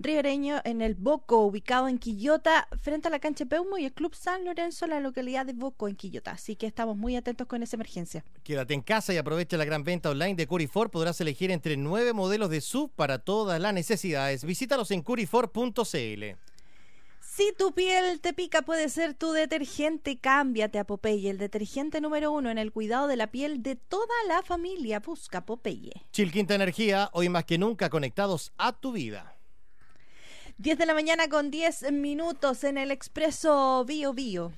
ribereño en el Boco, ubicado en Quillota, frente a la cancha Peumo y el Club San Lorenzo, en la localidad de Boco, en Quillota. Así que estamos muy atentos con esa emergencia. Quédate en casa y aprovecha la gran venta online de Curifor. Podrás elegir entre nueve modelos de SUV para todas las necesidades. Visítalos en curifor.cl. Si tu piel te pica, puede ser tu detergente. Cámbiate a Popeye, el detergente número uno en el cuidado de la piel de toda la familia. Busca Popeye. Chilquinta Energía, hoy más que nunca conectados a tu vida. 10 de la mañana con 10 minutos en el expreso Bio Bio.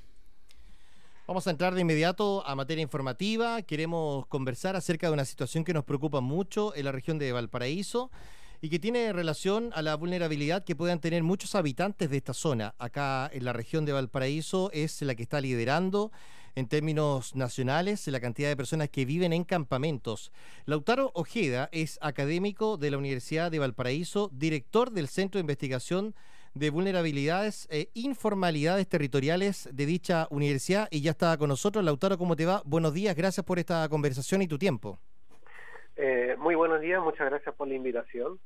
Vamos a entrar de inmediato a materia informativa. Queremos conversar acerca de una situación que nos preocupa mucho en la región de Valparaíso y que tiene relación a la vulnerabilidad que puedan tener muchos habitantes de esta zona. Acá en la región de Valparaíso es la que está liderando en términos nacionales la cantidad de personas que viven en campamentos. Lautaro Ojeda es académico de la Universidad de Valparaíso, director del Centro de Investigación de Vulnerabilidades e Informalidades Territoriales de dicha universidad y ya está con nosotros. Lautaro, ¿cómo te va? Buenos días, gracias por esta conversación y tu tiempo. Eh, muy buenos días, muchas gracias por la invitación.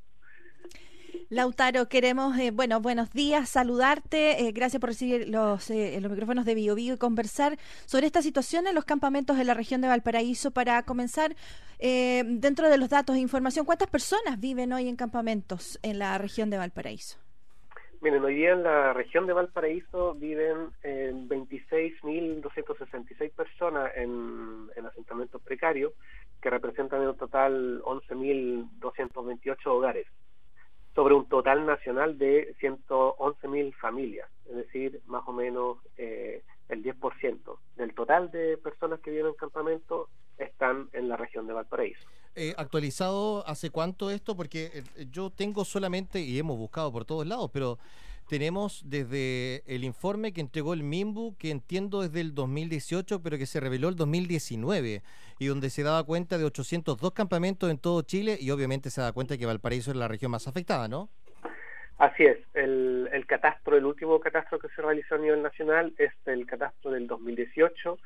Lautaro, queremos, eh, bueno, buenos días, saludarte. Eh, gracias por recibir los, eh, los micrófonos de Bio, Bio y conversar sobre esta situación en los campamentos de la región de Valparaíso. Para comenzar, dentro de los datos e información, ¿cuántas personas viven hoy en campamentos en la región de Valparaíso? Miren, hoy día en la región de Valparaíso viven 26.266 personas en, en asentamientos precarios, que representan en total 11.228 hogares sobre un total nacional de 111.000 familias, es decir, más o menos eh, el 10% del total de personas que viven en campamento están en la región de Valparaíso. Eh, ¿Actualizado hace cuánto esto? Porque eh, yo tengo solamente, y hemos buscado por todos lados, pero tenemos desde el informe que entregó el MIMBU, que entiendo es del 2018, pero que se reveló el 2019, y donde se daba cuenta de 802 campamentos en todo Chile, y obviamente se da cuenta que Valparaíso es la región más afectada, ¿no? Así es, el, el catastro, el último catastro que se realizó a nivel nacional es el catastro del 2018,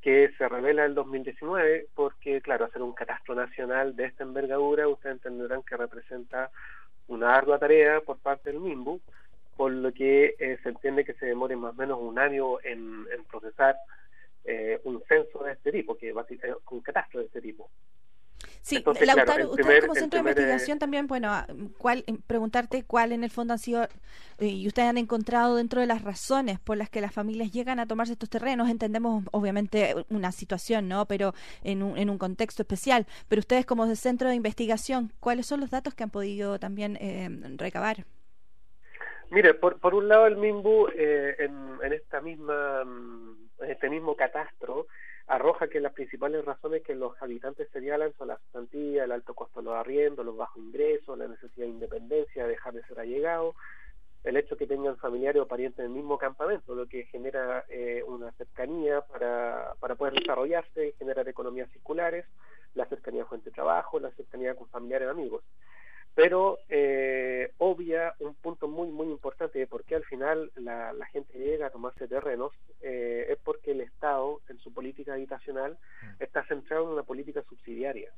que se revela el 2019, porque claro, hacer un catastro nacional de esta envergadura, ustedes entenderán que representa una ardua tarea por parte del MIMBU, por lo que eh, se entiende que se demore más o menos un año en, procesar eh, un censo de este tipo, que eh, un catastro de este tipo. Sí, Lautaro, ustedes como centro de investigación también, bueno, ah, cuál, preguntarte cuál en el fondo han sido, y ustedes han encontrado dentro de las razones por las que las familias llegan a tomarse estos terrenos, entendemos obviamente una situación, ¿no? Pero en un, en un contexto especial, pero ustedes como centro de investigación, ¿cuáles son los datos que han podido también recabar? Mire, por, por un lado el MIMBU eh, en, en, esta misma, mm, en este mismo catastro arroja que las principales razones que los habitantes señalan son la santía, el alto costo de los arriendos, los bajos ingresos, la necesidad de independencia, dejar de ser allegado, el hecho que tengan familiares o parientes en el mismo campamento, lo que genera eh, una cercanía para, para poder desarrollarse, generar economías circulares, la cercanía con el trabajo, la cercanía con familiares y amigos pero eh, obvia un punto muy muy importante de por qué al final la, la gente llega a tomarse terrenos eh, es porque el Estado en su política habitacional mm. está centrado en una política subsidiaria.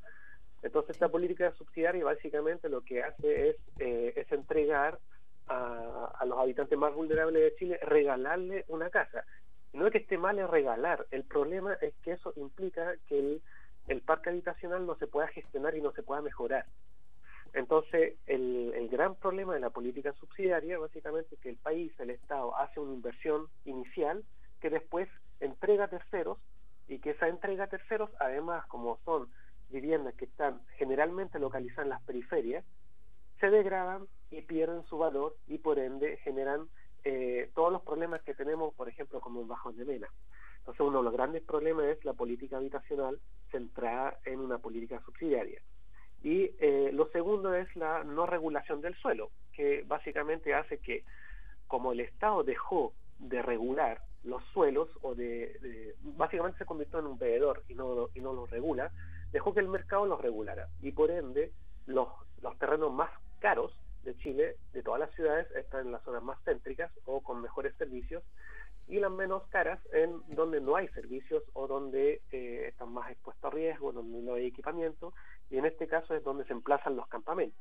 Entonces esta política subsidiaria básicamente lo que hace es eh, es entregar a, a los habitantes más vulnerables de Chile regalarle una casa. No es que esté mal en regalar el problema es que eso implica que el, el parque habitacional no se pueda gestionar y no se pueda mejorar entonces, el, gran problema de la política subsidiaria básicamente es que el país, el Estado, hace una inversión inicial que después entrega a terceros y que esa entrega a terceros, además, como son viviendas que están generalmente localizadas en las periferias, se degradan y pierden su valor y por ende generan eh, todos los problemas que tenemos, por ejemplo, como en Bajo de Mena. Entonces, uno de los grandes problemas es la política habitacional centrada en una política subsidiaria. Y eh, lo segundo es la no regulación del suelo, que básicamente hace que, como el Estado dejó de regular los suelos, o de, básicamente se convirtió en un veedor y no, y no lo regula, dejó que el mercado los regulara. Y por ende, los, los terrenos más caros de Chile, de todas las ciudades, están en las zonas más céntricas o con mejores servicios, y las menos caras en donde no hay servicios o donde eh, están más expuestos a riesgo, donde no hay equipamiento, y en este caso es donde se emplazan los campamentos.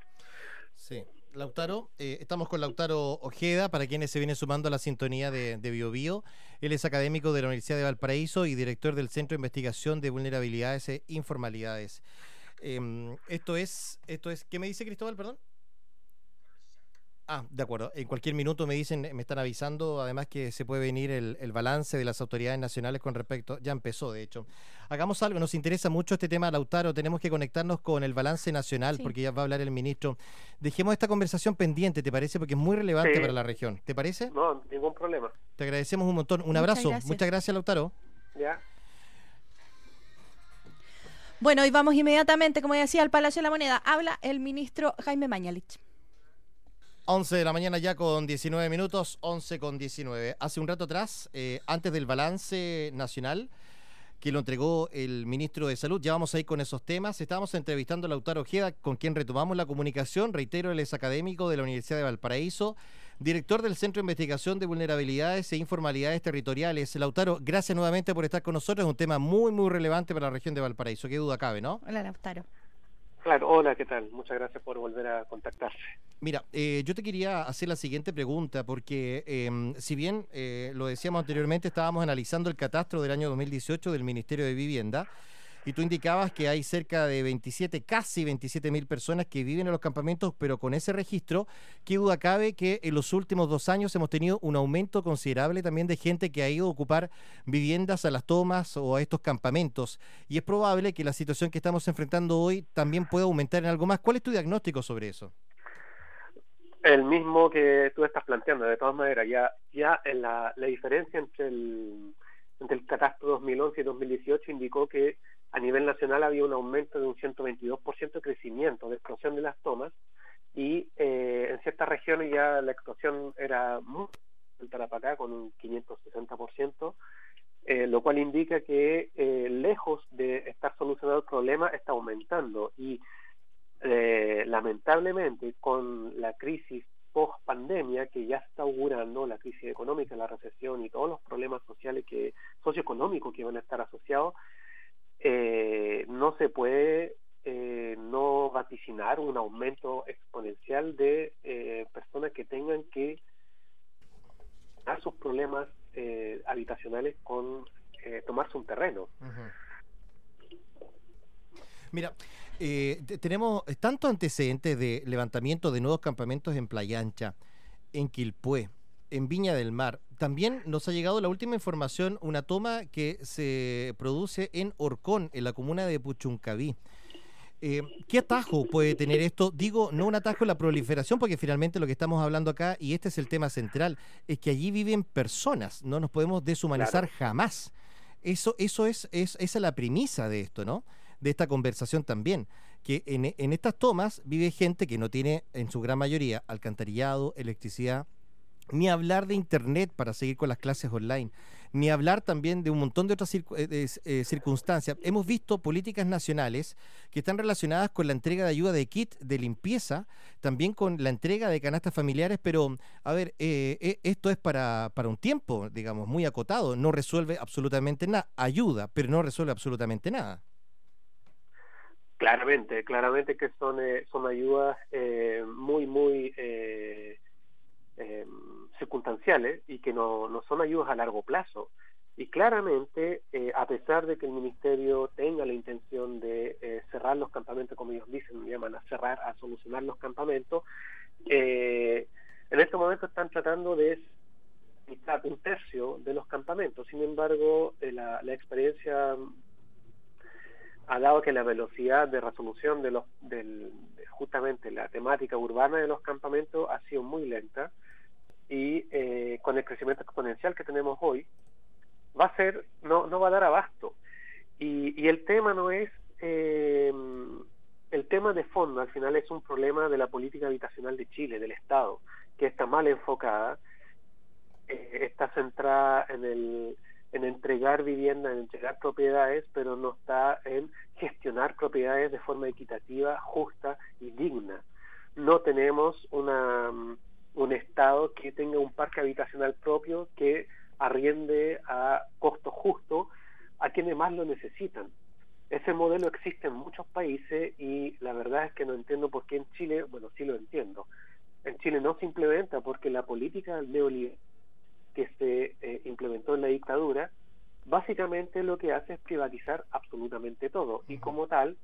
Sí. Lautaro, eh, estamos con Lautaro Ojeda, para quienes se vienen sumando a la sintonía de, de BioBio. Él es académico de la Universidad de Valparaíso y director del Centro de Investigación de Vulnerabilidades e Informalidades. Em, esto es, esto es, ¿qué me dice Cristóbal, perdón? Ah, de acuerdo. En cualquier minuto me dicen, me están avisando, además que se puede venir el, balance de las autoridades nacionales con respecto, ya empezó de hecho. Hagamos algo, nos interesa mucho este tema, Lautaro, tenemos que conectarnos con el balance nacional, porque ya va a hablar el ministro. Dejemos esta conversación pendiente, ¿te parece? Porque es muy relevante para la región. ¿Te parece? No, ningún problema. Te agradecemos un montón. Un abrazo. Muchas gracias, Lautaro. Ya. Bueno, y vamos inmediatamente, como decía, al Palacio de la Moneda. Habla el ministro Jaime Mañalich. 11 de la mañana ya con 19 minutos, 11 con 19. Hace un rato atrás, eh, antes del balance nacional que lo entregó el ministro de Salud, ya vamos a ir con esos temas. Estábamos entrevistando a Lautaro Ojeda, con quien retomamos la comunicación. Reitero, él es académico de la Universidad de Valparaíso, director del Centro de Investigación de Vulnerabilidades e Informalidades Territoriales. Lautaro, gracias nuevamente por estar con nosotros. Es un tema muy, muy relevante para la región de Valparaíso. Qué duda cabe, ¿no? Hola, Lautaro. Claro, hola, ¿qué tal? Muchas gracias por volver a contactarse. Mira, eh, yo te quería hacer la siguiente pregunta, porque em, si bien eh, lo decíamos anteriormente, estábamos analizando el catastro del año 2018 del Ministerio de Vivienda, y tú indicabas que hay cerca de 27, casi 27 mil personas que viven en los campamentos, pero con ese registro, ¿qué duda cabe que en los últimos dos años hemos tenido un aumento considerable también de gente que ha ido a ocupar viviendas a las tomas o a estos campamentos? Y es probable que la situación que estamos enfrentando hoy también pueda aumentar en algo más. ¿Cuál es tu diagnóstico sobre eso? El mismo que tú estás planteando, de todas maneras, ya, ya en la, la diferencia entre el, entre el catastro 2011 y 2018 indicó que a nivel nacional había un aumento de un 122% de crecimiento, de explosión de las tomas, y eh, en ciertas regiones ya la explosión era muy alta con un 560%, eh, lo cual indica que eh, lejos de estar solucionado el problema, está aumentando. Y lamentablemente, con la crisis post pandemia que ya está augurando la crisis económica, la recesión y todos los problemas sociales que socioeconómicos que van a estar asociados, eh, no se puede eh, no vaticinar un aumento exponencial de eh, personas que tengan que dar sus problemas habitacionales con tomarse un terreno. Mira, tenemos tantos antecedentes de levantamiento de nuevos campamentos en Playa Ancha, en Quilpué, en Viña del Mar. También nos ha llegado la última información, una toma que se produce en Orcón, en la comuna de Puchuncaví. Eh, ¿Qué atajo puede tener esto? Digo, no un atajo en la proliferación, porque finalmente lo que estamos hablando acá, y este es el tema central, es que allí viven personas, no nos podemos deshumanizar jamás. Eso, eso es, es, esa es la premisa de esto, ¿no? De esta conversación también, que en, en estas tomas vive gente que no tiene, en su gran mayoría, alcantarillado, electricidad, ni hablar de Internet para seguir con las clases online, ni hablar también de un montón de otras eh, eh, circunstancias. Hemos visto políticas nacionales que están relacionadas con la entrega de ayuda de kit de limpieza, también con la entrega de canastas familiares, pero a ver, eh, esto es para, para un tiempo, digamos, muy acotado, no resuelve absolutamente nada, ayuda, pero no resuelve absolutamente nada. Claramente, claramente que son, son ayudas muy, muy eh, circunstanciales y que no, no son ayudas a largo plazo. Y claramente, eh, a pesar de que el Ministerio tenga la intención de eh, cerrar los campamentos, como ellos dicen, llaman a cerrar, a solucionar los campamentos, eh, en este momento están tratando de un tercio de los campamentos. Sin embargo, la, la experiencia ha dado que la velocidad de resolución de los del, justamente la temática urbana de los campamentos ha sido muy lenta y eh, con el crecimiento exponencial que tenemos hoy, va a ser, no, no va a dar abasto. Y, y el tema no es, eh, el tema de fondo al final es un problema de la política habitacional de Chile, del Estado, que está mal enfocada, eh, está centrada en el en entregar vivienda, en entregar propiedades, pero no está en gestionar propiedades de forma equitativa, justa y digna. No tenemos una un Estado que tenga un parque habitacional propio que arriende a costo justo a quienes más lo necesitan. Ese modelo existe en muchos países y la verdad es que no entiendo por qué en Chile, bueno, sí lo entiendo, en Chile no se implementa porque la política neoliberal que se eh, implementó en la dictadura, básicamente lo que hace es privatizar absolutamente todo y como tal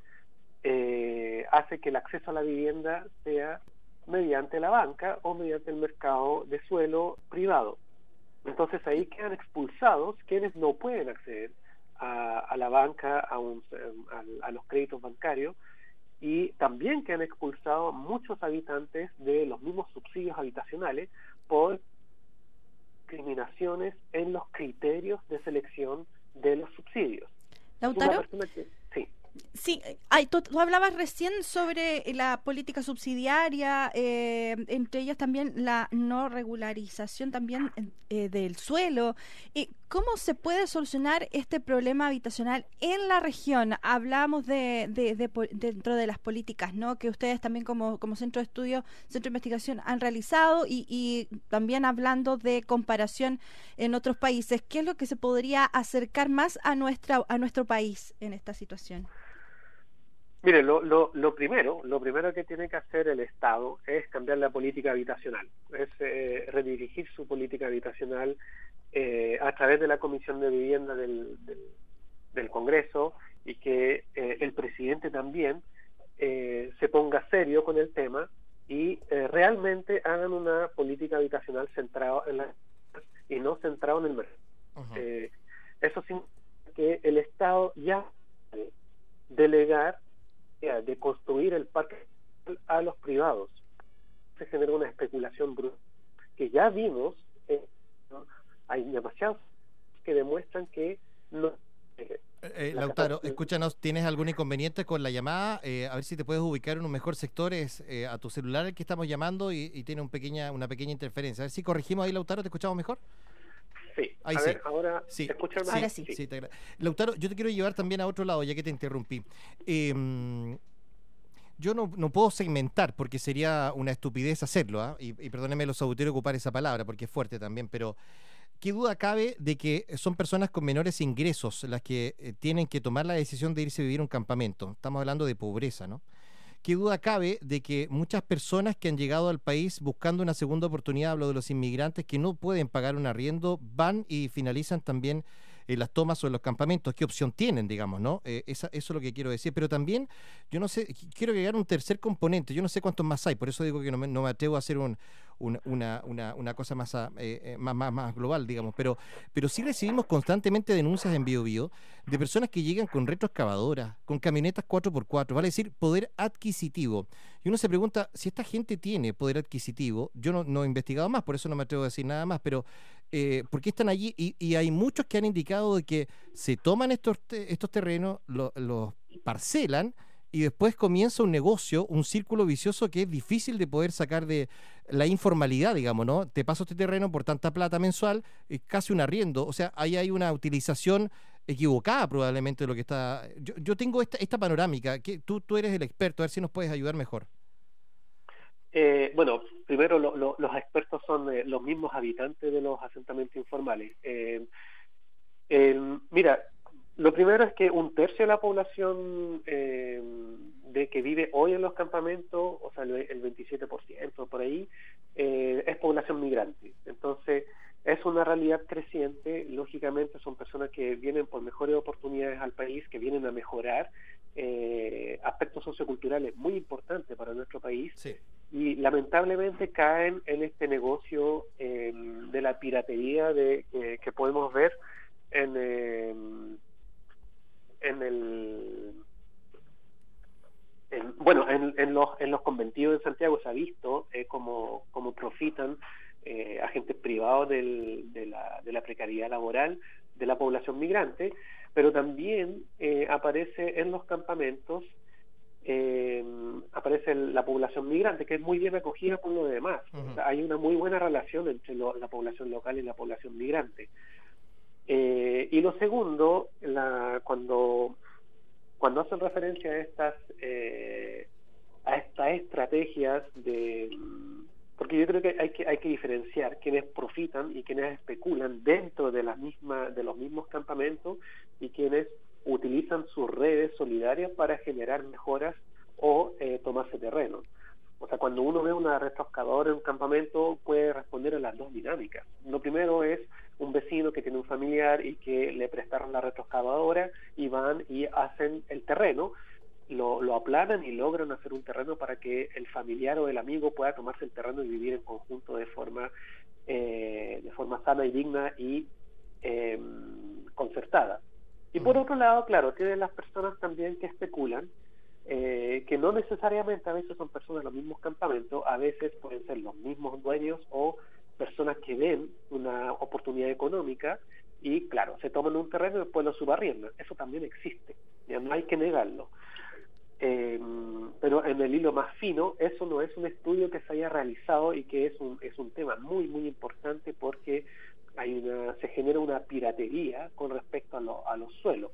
eh, hace que el acceso a la vivienda sea mediante la banca o mediante el mercado de suelo privado. Entonces ahí quedan expulsados quienes no pueden acceder a, la banca, a, a, los créditos bancarios y también quedan expulsados muchos habitantes de los mismos subsidios habitacionales por discriminaciones en los criterios de selección de los subsidios. Lautaro. Sí. Sí, tú, hablabas recién sobre la política subsidiaria, eh, entre ellas también la no regularización también eh, del suelo. ¿Cómo se puede solucionar este problema habitacional en la región? Hablamos de, dentro de las políticas, ¿no? Que ustedes también como, como centro de estudio, centro de investigación han realizado y, y también hablando de comparación en otros países. ¿Qué es lo que se podría acercar más a nuestra a nuestro país en esta situación? Mire, lo, lo, lo, primero, lo primero que tiene que hacer el Estado es cambiar la política habitacional, es eh, redirigir su política habitacional eh, a través de la Comisión de Vivienda del, del, Congreso y que eh, el presidente también se ponga serio con el tema y realmente hagan una política habitacional centrada en la y no centrado en el mercado. eso significa que el Estado ya delegar de construir el parque a los privados. Se genera una especulación brutal que ya vimos, eh, hay demasiados que demuestran que no... Eh, eh, Lautaro, escúchanos, ¿tienes algún inconveniente con la llamada? a ver si te puedes ubicar en un mejor sector, es a tu celular el que estamos llamando y, tiene un pequeña, una pequeña interferencia. A ver si corregimos ahí, Lautaro, ¿te escuchamos mejor? Sí, ahí sí. ahora sí. Ahora sí. Lautaro, yo te quiero llevar también a otro lado, ya que te interrumpí. Em, yo no, no, puedo segmentar porque sería una estupidez hacerlo, ¿ah? y, y, perdónenme los auditores ocupar esa palabra porque es fuerte también, pero ¿qué duda cabe de que son personas con menores ingresos las que eh, tienen que tomar la decisión de irse a vivir a un campamento? Estamos hablando de pobreza, ¿no? ¿Qué duda cabe de que muchas personas que han llegado al país buscando una segunda oportunidad, hablo de los inmigrantes que no pueden pagar un arriendo, van y finalizan también en las tomas o en los campamentos? ¿Qué opción tienen, digamos, no? Eh, eso es lo que quiero decir. Pero también, yo no sé, quiero agregar un tercer componente. Yo no sé cuántos más hay, por eso digo que no me atrevo a hacer un, una, una, una cosa más, ah, eh, eh, más, más, más, global, digamos. Pero, pero sí recibimos constantemente denuncias en BioBio de personas que llegan con retroexcavadoras, con camionetas 4x4, vale decir, poder adquisitivo. Y uno se pregunta si esta gente tiene poder adquisitivo. Yo no he investigado más, por eso no me atrevo a decir nada más, pero eh, ¿por están allí? Y, hay muchos que han indicado de que se toman estos, estos terrenos, los parcelan, y después comienza un negocio, un círculo vicioso que es difícil de poder sacar de la informalidad, digamos, ¿no? Te paso este terreno por tanta plata mensual, es casi un arriendo, o sea, ahí hay una utilización equivocada probablemente de lo que está... Yo, yo tengo esta, esta panorámica, que tú, tú eres el experto, a ver si nos puedes ayudar mejor. Eh, bueno, primero los expertos son eh, los mismos habitantes de los asentamientos informales. Eh, mira, lo primero es que un tercio de la población eh, de que vive hoy en los campamentos, o sea, el 27% por ahí, eh, es población migrante. Entonces, es una realidad creciente. Lógicamente, son personas que vienen por mejores oportunidades al país, que vienen a mejorar eh, aspectos socioculturales muy importantes para nuestro país. Y lamentablemente caen en este negocio de la piratería de, que podemos ver en en el bueno en, los en los conventivos de Santiago se ha visto eh, como, profitan eh, agentes privados de, la, de la precariedad laboral de la población migrante pero también eh, aparece en los campamentos eh, aparece la población migrante que es muy bien acogida por lo demás. Hay una muy buena relación entre la población local y la población migrante. Eh, y lo segundo, la, cuando, cuando hacen referencia a estas, eh, a estas estrategias de... Porque yo creo que hay que hay que diferenciar quienes profitan y quienes especulan dentro de las mismas de los mismos campamentos y quienes utilizan sus redes solidarias para generar mejoras o eh, tomarse terreno. O sea, cuando uno ve una retroscadora en un campamento, puede responder a las dos dinámicas. Lo primero es un vecino que tiene un familiar y que le prestaron la retroexcavadora y van y hacen el terreno, lo, lo aplanan y logran hacer un terreno para que el familiar o el amigo pueda tomarse el terreno y vivir en conjunto de forma, eh, de forma sana y digna y em, concertada. Y por otro lado, claro, tienen las personas también que especulan, eh, que no necesariamente a veces son personas de los mismos campamentos, a veces pueden ser los mismos dueños o personas que ven una oportunidad económica y, claro, se toman un terreno y después lo subarriendan. Eso también existe, ya no hay que negarlo. Eh, pero en el hilo más fino, eso no es un estudio que se haya realizado y que es un, es un tema muy, muy importante porque hay una, se genera una piratería con respecto a, a los suelos.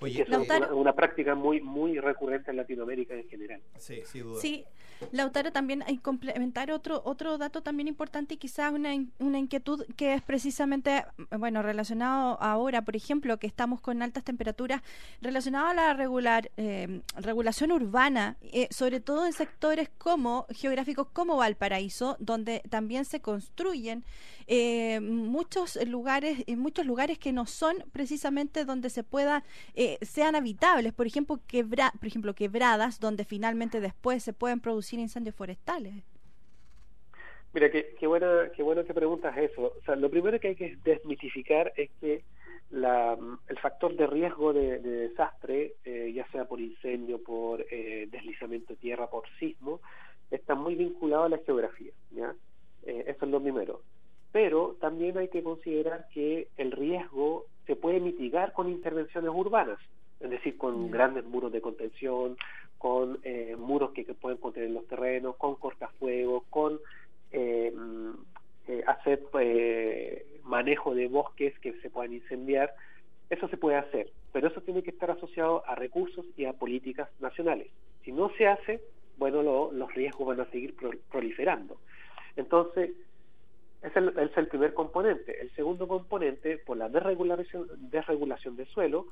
Oye, es una, práctica muy muy recurrente en Latinoamérica en general. Sí, Sí, Lautaro, también hay complementar otro otro dato también importante y quizás una, una inquietud que es precisamente, bueno, relacionado ahora, por ejemplo, que estamos con altas temperaturas, relacionado a la regular eh, regulación urbana, eh, sobre todo en sectores como geográficos como Valparaíso, donde también se construyen eh, muchos lugares, en muchos lugares que no son precisamente donde se pueda, eh, sean habitables, por ejemplo, quebra, por ejemplo, quebradas, donde finalmente después se pueden producir incendios forestales. Mira, qué, qué, buena, qué bueno que preguntas eso. O sea, lo primero que hay que desmitificar es que la, el factor de riesgo de, desastre, eh, ya sea por incendio, por deslizamiento de tierra, por sismo, está muy vinculado a la geografía. ¿ya? eso es lo primero pero también hay que considerar que el riesgo se puede mitigar con intervenciones urbanas, es decir, con grandes muros de contención, con eh, muros que, pueden contener los terrenos, con cortafuegos, con eh, mm, eh, hacer manejo de bosques que se puedan incendiar. Eso se puede hacer, pero eso tiene que estar asociado a recursos y a políticas nacionales. Si no se hace, bueno, los riesgos van a seguir proliferando. Entonces, ese es el, primer componente. El segundo componente, por la desregulación, desregulación de suelo,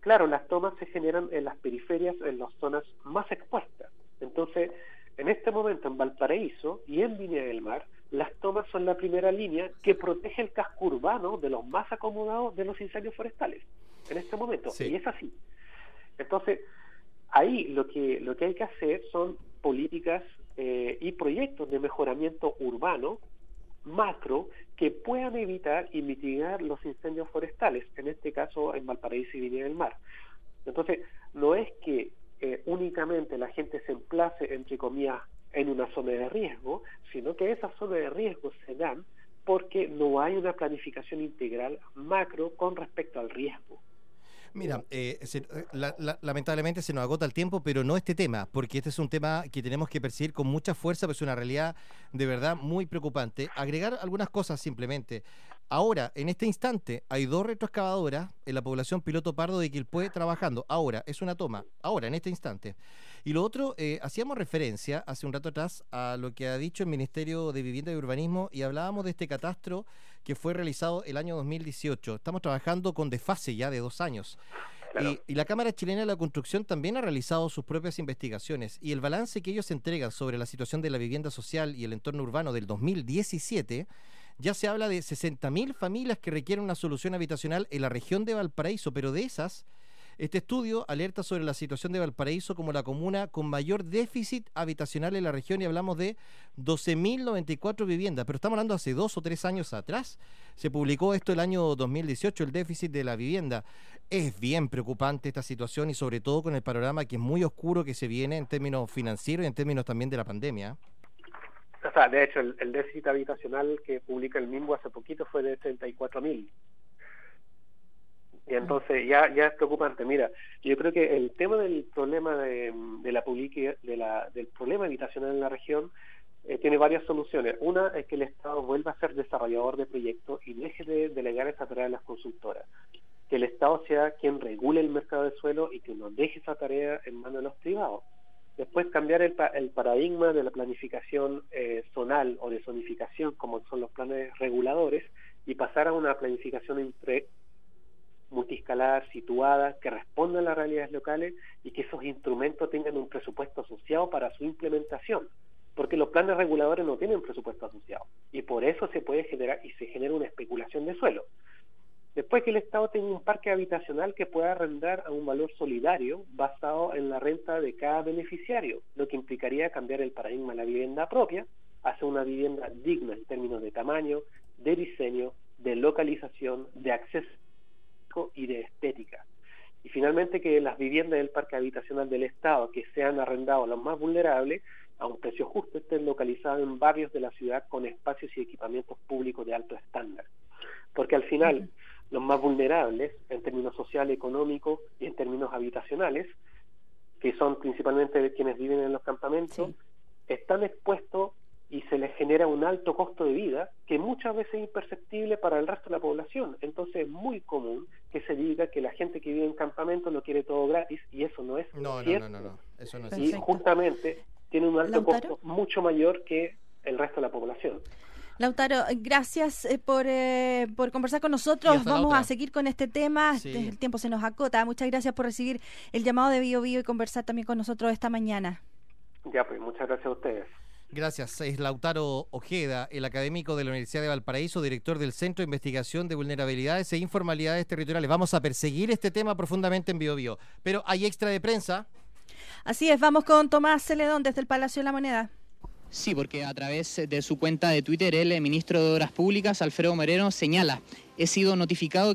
claro, las tomas se generan en las periferias, en las zonas más expuestas. Entonces, en este momento en Valparaíso y en Viña del Mar, las tomas son la primera línea que protege el casco urbano de los más acomodados de los incendios forestales. En este momento. Y es así. Entonces, ahí lo que, lo que hay que hacer son políticas eh, y proyectos de mejoramiento urbano macro que puedan evitar y mitigar los incendios forestales, en este caso en Valparaíso y Viña del Mar. Entonces, no es que eh, únicamente la gente se emplace, entre comillas, en una zona de riesgo, sino que esas zonas de riesgo se dan porque no hay una planificación integral macro con respecto al riesgo. Mira, eh, eh, lamentablemente se nos agota el tiempo, pero no este tema, porque este es un tema que tenemos que percibir con mucha fuerza, pues es una realidad de verdad muy preocupante. Agregar algunas cosas simplemente. Ahora, en este instante, hay dos retroexcavadoras en la población Piloto Pardo de Quilpué trabajando. Ahora, es una toma. Ahora, en este instante. Y lo otro, eh, hacíamos referencia hace un rato atrás a lo que ha dicho el Ministerio de Vivienda y Urbanismo y hablábamos de este catastro que fue realizado el año 2018. Estamos trabajando con desfase ya de dos años. Y, la Cámara Chilena de la Construcción también ha realizado sus propias investigaciones y el balance que ellos entregan sobre la situación de la vivienda social y el entorno urbano del 2017 ya se habla de 60.000 familias que requieren una solución habitacional en la región de Valparaíso, pero de esas este estudio alerta sobre la situación de Valparaíso como la comuna con mayor déficit habitacional en la región y hablamos de 12.094 viviendas, pero estamos hablando hace dos o tres años atrás. Se publicó esto el año 2018, el déficit de la vivienda. Es bien preocupante esta situación y sobre todo con el panorama que es muy oscuro que se viene en términos financieros y en términos también de la pandemia. De hecho, el, déficit habitacional que publica el MIMBO hace poquito fue de 34.000. Y entonces ya, ya es preocupante. Mira, yo creo que el tema del problema de, la de la, del problema habitacional en la región eh, tiene varias soluciones. Una es que el Estado vuelva a ser desarrollador de proyectos y deje de delegar esa tarea a las consultoras. Que el Estado sea quien regule el mercado de suelo y que no deje esa tarea en manos de los privados. Después cambiar el, el paradigma de la planificación eh, zonal o de zonificación, como son los planes reguladores, y pasar a una planificación entre multiscalar, situadas, que respondan a las realidades locales y que esos instrumentos tengan un presupuesto asociado para su implementación, porque los planes reguladores no tienen presupuesto asociado y por eso se puede generar y se genera una especulación de suelo. Después que el Estado tenga un parque habitacional que pueda arrendar a un valor solidario basado en la renta de cada beneficiario, lo que implicaría cambiar el paradigma de la vivienda propia hacia una vivienda digna en términos de tamaño, de diseño, de localización, de acceso y de estética. Y finalmente que las viviendas del parque habitacional del Estado que sean arrendados a los más vulnerables a un precio justo estén localizados en barrios de la ciudad con espacios y equipamientos públicos de alto estándar. Porque al final, los más vulnerables en términos social, económicos y en términos habitacionales, que son principalmente quienes viven en los campamentos, están expuestos y se les genera un alto costo de vida que muchas veces es imperceptible para el resto de la población. Entonces es muy común que se diga que la gente que vive en campamentos lo quiere todo gratis y eso no es no, cierto. No, no, no, eso no es Y justamente tiene un alto costo mucho mayor que el resto de la población. Lautaro, gracias eh, por, eh, por conversar con nosotros. Vamos a seguir con este tema. El tiempo se nos acota. Muchas gracias por recibir el llamado de Bio Bio y conversar también con nosotros esta mañana. Ya, pues muchas gracias a ustedes. Gracias. Es Lautaro Ojeda, el académico de la Universidad de Valparaíso, director del Centro de Investigación de Vulnerabilidades e Informalidades Territoriales. Vamos a perseguir este tema profundamente en BioBio. Pero hay extra de prensa. Así es, vamos con Tomás Celedón desde el Palacio de la Moneda. Sí, porque a través de su cuenta de Twitter, el ministro de Obras Públicas, Alfredo Moreno, señala, he sido notificado...